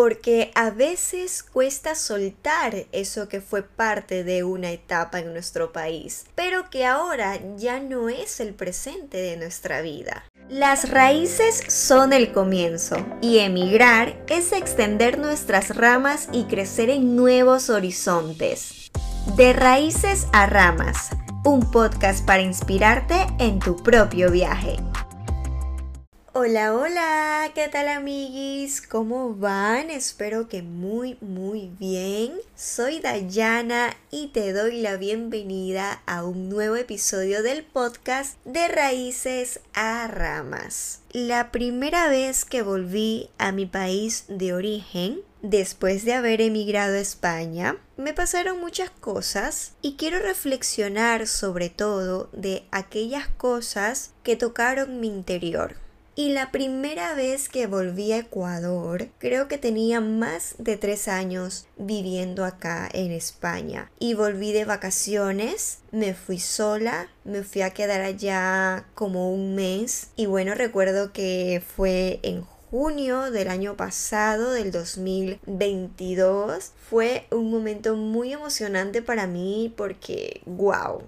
porque a veces cuesta soltar eso que fue parte de una etapa en nuestro país, pero que ahora ya no es el presente de nuestra vida. Las raíces son el comienzo y emigrar es extender nuestras ramas y crecer en nuevos horizontes. De raíces a ramas, un podcast para inspirarte en tu propio viaje. Hola, hola, ¿qué tal amiguis? ¿Cómo van? Espero que muy, muy bien. Soy Dayana y te doy la bienvenida a un nuevo episodio del podcast de Raíces a Ramas. La primera vez que volví a mi país de origen, después de haber emigrado a España, me pasaron muchas cosas y quiero reflexionar sobre todo de aquellas cosas que tocaron mi interior y la primera vez que volví a Ecuador, creo que tenía más de tres años viviendo acá en España. Y volví de vacaciones, me fui sola, me fui a quedar allá como un mes. Y bueno, recuerdo que fue en junio del año pasado, del 2022. Fue un momento muy emocionante para mí porque, wow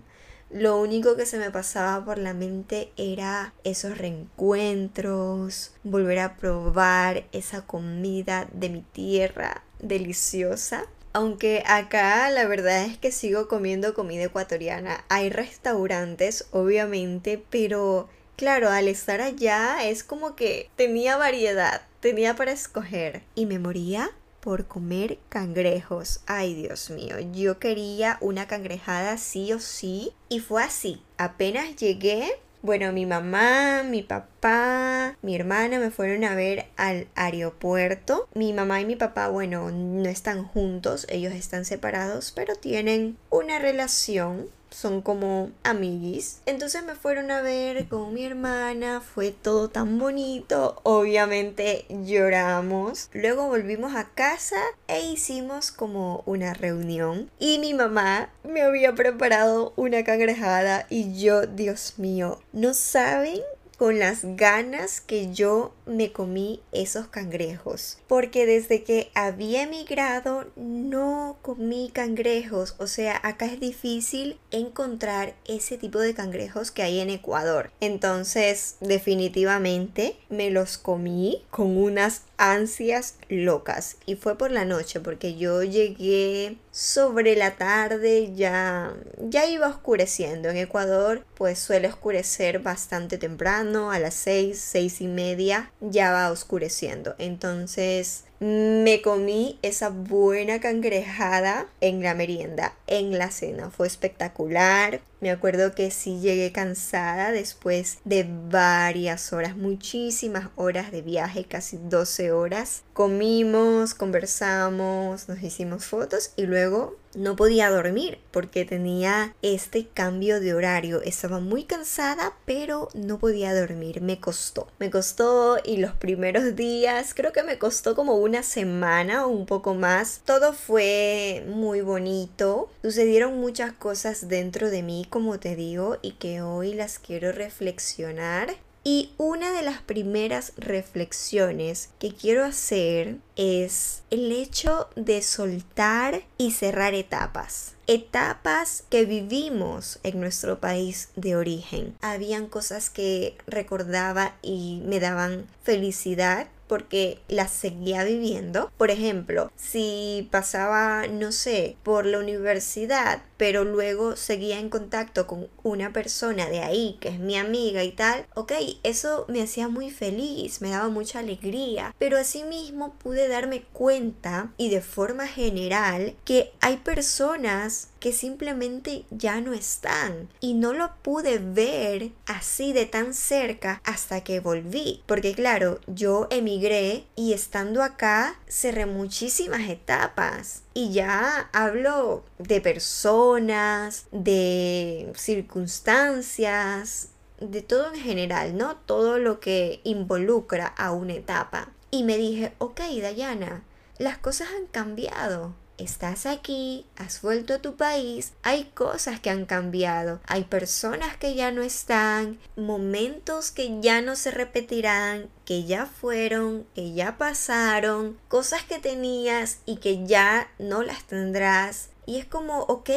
lo único que se me pasaba por la mente era esos reencuentros, volver a probar esa comida de mi tierra deliciosa. Aunque acá la verdad es que sigo comiendo comida ecuatoriana. Hay restaurantes, obviamente, pero claro, al estar allá es como que tenía variedad, tenía para escoger. Y me moría por comer cangrejos. Ay, Dios mío, yo quería una cangrejada sí o sí. Y fue así. Apenas llegué, bueno, mi mamá, mi papá, mi hermana me fueron a ver al aeropuerto. Mi mamá y mi papá, bueno, no están juntos, ellos están separados, pero tienen una relación son como amiguis. Entonces me fueron a ver con mi hermana, fue todo tan bonito, obviamente lloramos. Luego volvimos a casa e hicimos como una reunión y mi mamá me había preparado una cangrejada y yo, Dios mío, no saben con las ganas que yo me comí esos cangrejos. Porque desde que había emigrado no comí cangrejos. O sea, acá es difícil encontrar ese tipo de cangrejos que hay en Ecuador. Entonces, definitivamente me los comí con unas ansias locas. Y fue por la noche porque yo llegué sobre la tarde ya ya iba oscureciendo en Ecuador pues suele oscurecer bastante temprano a las seis, seis y media ya va oscureciendo entonces me comí esa buena cangrejada en la merienda, en la cena. Fue espectacular. Me acuerdo que sí llegué cansada después de varias horas, muchísimas horas de viaje, casi 12 horas. Comimos, conversamos, nos hicimos fotos y luego no podía dormir porque tenía este cambio de horario. Estaba muy cansada, pero no podía dormir. Me costó. Me costó y los primeros días, creo que me costó como una semana o un poco más. Todo fue muy bonito. Sucedieron muchas cosas dentro de mí, como te digo, y que hoy las quiero reflexionar y una de las primeras reflexiones que quiero hacer es el hecho de soltar y cerrar etapas. Etapas que vivimos en nuestro país de origen. Habían cosas que recordaba y me daban felicidad porque las seguía viviendo. Por ejemplo, si pasaba, no sé, por la universidad, pero luego seguía en contacto con una persona de ahí que es mi amiga y tal, ok, eso me hacía muy feliz, me daba mucha alegría, pero asimismo pude darme cuenta y de forma general que hay personas que simplemente ya no están y no lo pude ver así de tan cerca hasta que volví porque claro yo emigré y estando acá cerré muchísimas etapas y ya hablo de personas de circunstancias de todo en general, ¿no? Todo lo que involucra a una etapa. Y me dije, ok, Dayana, las cosas han cambiado. Estás aquí, has vuelto a tu país, hay cosas que han cambiado, hay personas que ya no están, momentos que ya no se repetirán, que ya fueron, que ya pasaron, cosas que tenías y que ya no las tendrás. Y es como, ok,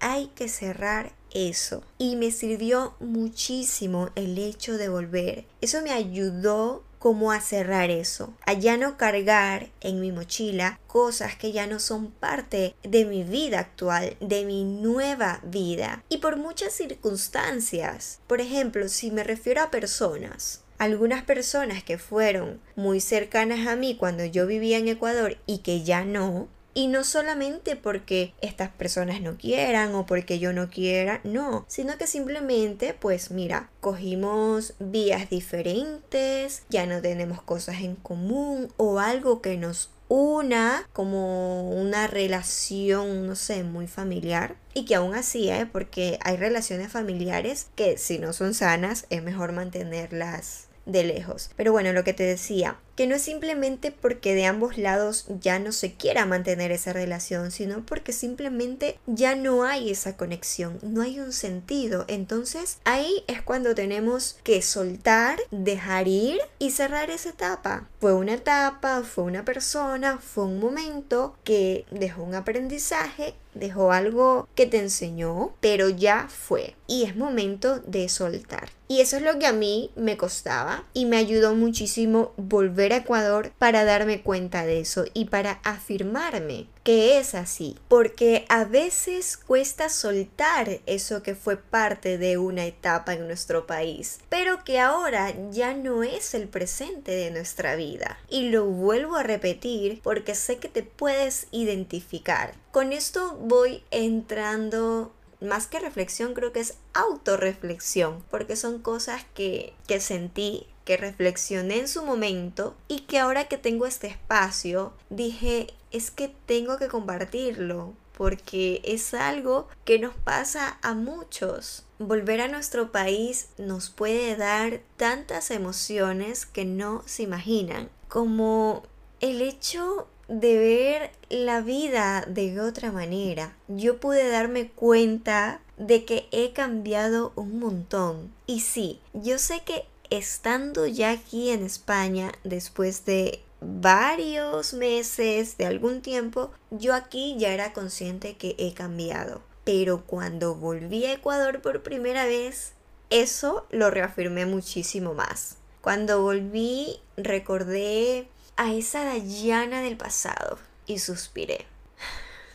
hay que cerrar eso. Y me sirvió muchísimo el hecho de volver. Eso me ayudó como a cerrar eso, a ya no cargar en mi mochila cosas que ya no son parte de mi vida actual, de mi nueva vida. Y por muchas circunstancias. Por ejemplo, si me refiero a personas, algunas personas que fueron muy cercanas a mí cuando yo vivía en Ecuador y que ya no, y no solamente porque estas personas no quieran o porque yo no quiera, no, sino que simplemente, pues mira, cogimos vías diferentes, ya no tenemos cosas en común o algo que nos una como una relación, no sé, muy familiar. Y que aún así, ¿eh? porque hay relaciones familiares que si no son sanas es mejor mantenerlas de lejos. Pero bueno, lo que te decía, que no es simplemente porque de ambos lados ya no se quiera mantener esa relación, sino porque simplemente ya no hay esa conexión, no hay un sentido. Entonces ahí es cuando tenemos que soltar, dejar ir y cerrar esa etapa. Fue una etapa, fue una persona, fue un momento que dejó un aprendizaje dejó algo que te enseñó, pero ya fue. Y es momento de soltar. Y eso es lo que a mí me costaba y me ayudó muchísimo volver a Ecuador para darme cuenta de eso y para afirmarme que es así. Porque a veces cuesta soltar eso que fue parte de una etapa en nuestro país, pero que ahora ya no es el presente de nuestra vida. Y lo vuelvo a repetir porque sé que te puedes identificar. Con esto voy entrando más que reflexión, creo que es autorreflexión, porque son cosas que, que sentí, que reflexioné en su momento y que ahora que tengo este espacio, dije, es que tengo que compartirlo, porque es algo que nos pasa a muchos. Volver a nuestro país nos puede dar tantas emociones que no se imaginan, como el hecho de ver la vida de otra manera. Yo pude darme cuenta de que he cambiado un montón. Y sí, yo sé que estando ya aquí en España, después de varios meses, de algún tiempo, yo aquí ya era consciente que he cambiado. Pero cuando volví a Ecuador por primera vez, eso lo reafirmé muchísimo más. Cuando volví, recordé a esa Dayana del pasado y suspiré.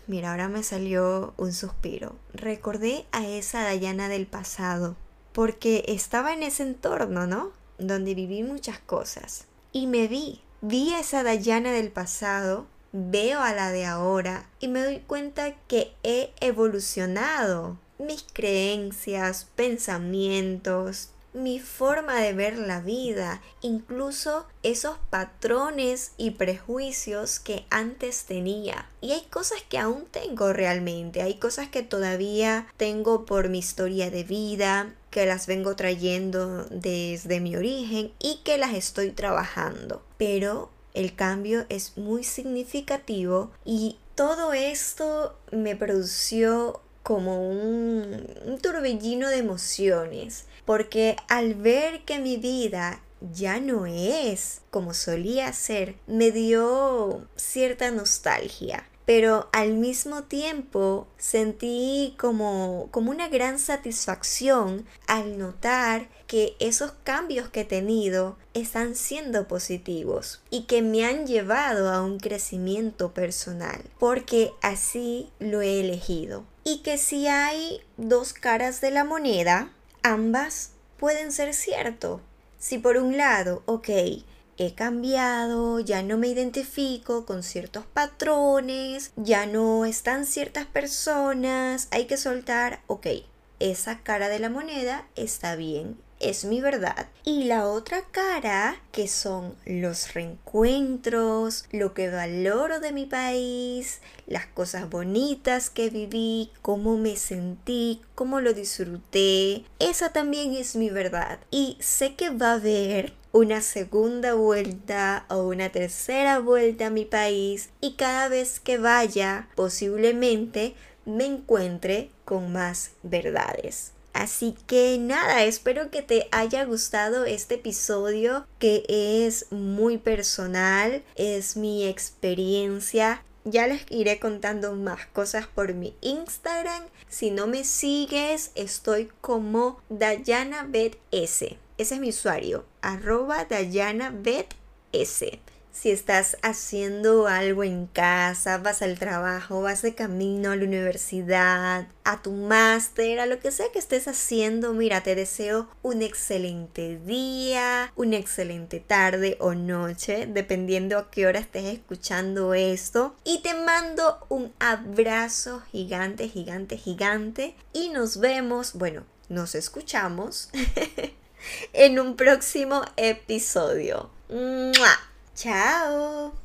Mira, ahora me salió un suspiro. Recordé a esa Dayana del pasado porque estaba en ese entorno, ¿no? Donde viví muchas cosas. Y me vi, vi a esa Dayana del pasado, veo a la de ahora y me doy cuenta que he evolucionado. Mis creencias, pensamientos, mi forma de ver la vida, incluso esos patrones y prejuicios que antes tenía. Y hay cosas que aún tengo realmente, hay cosas que todavía tengo por mi historia de vida, que las vengo trayendo desde mi origen y que las estoy trabajando. Pero el cambio es muy significativo y todo esto me produció como un, un turbellino de emociones porque al ver que mi vida ya no es como solía ser, me dio cierta nostalgia. Pero al mismo tiempo sentí como, como una gran satisfacción al notar que esos cambios que he tenido están siendo positivos y que me han llevado a un crecimiento personal, porque así lo he elegido. Y que si hay dos caras de la moneda, ambas pueden ser cierto. Si por un lado, ok, he cambiado, ya no me identifico con ciertos patrones, ya no están ciertas personas, hay que soltar, ok, esa cara de la moneda está bien es mi verdad. Y la otra cara, que son los reencuentros, lo que valoro de mi país, las cosas bonitas que viví, cómo me sentí, cómo lo disfruté, esa también es mi verdad. Y sé que va a haber una segunda vuelta o una tercera vuelta a mi país y cada vez que vaya posiblemente me encuentre con más verdades. Así que nada, espero que te haya gustado este episodio que es muy personal, es mi experiencia. Ya les iré contando más cosas por mi Instagram. Si no me sigues, estoy como DayanaBetS. Ese es mi usuario, arroba DayanaBetS si estás haciendo algo en casa, vas al trabajo, vas de camino a la universidad, a tu máster, a lo que sea que estés haciendo, mira, te deseo un excelente día, una excelente tarde o noche, dependiendo a qué hora estés escuchando esto. Y te mando un abrazo gigante, gigante, gigante. Y nos vemos, bueno, nos escuchamos en un próximo episodio. ¡Mua! Chao.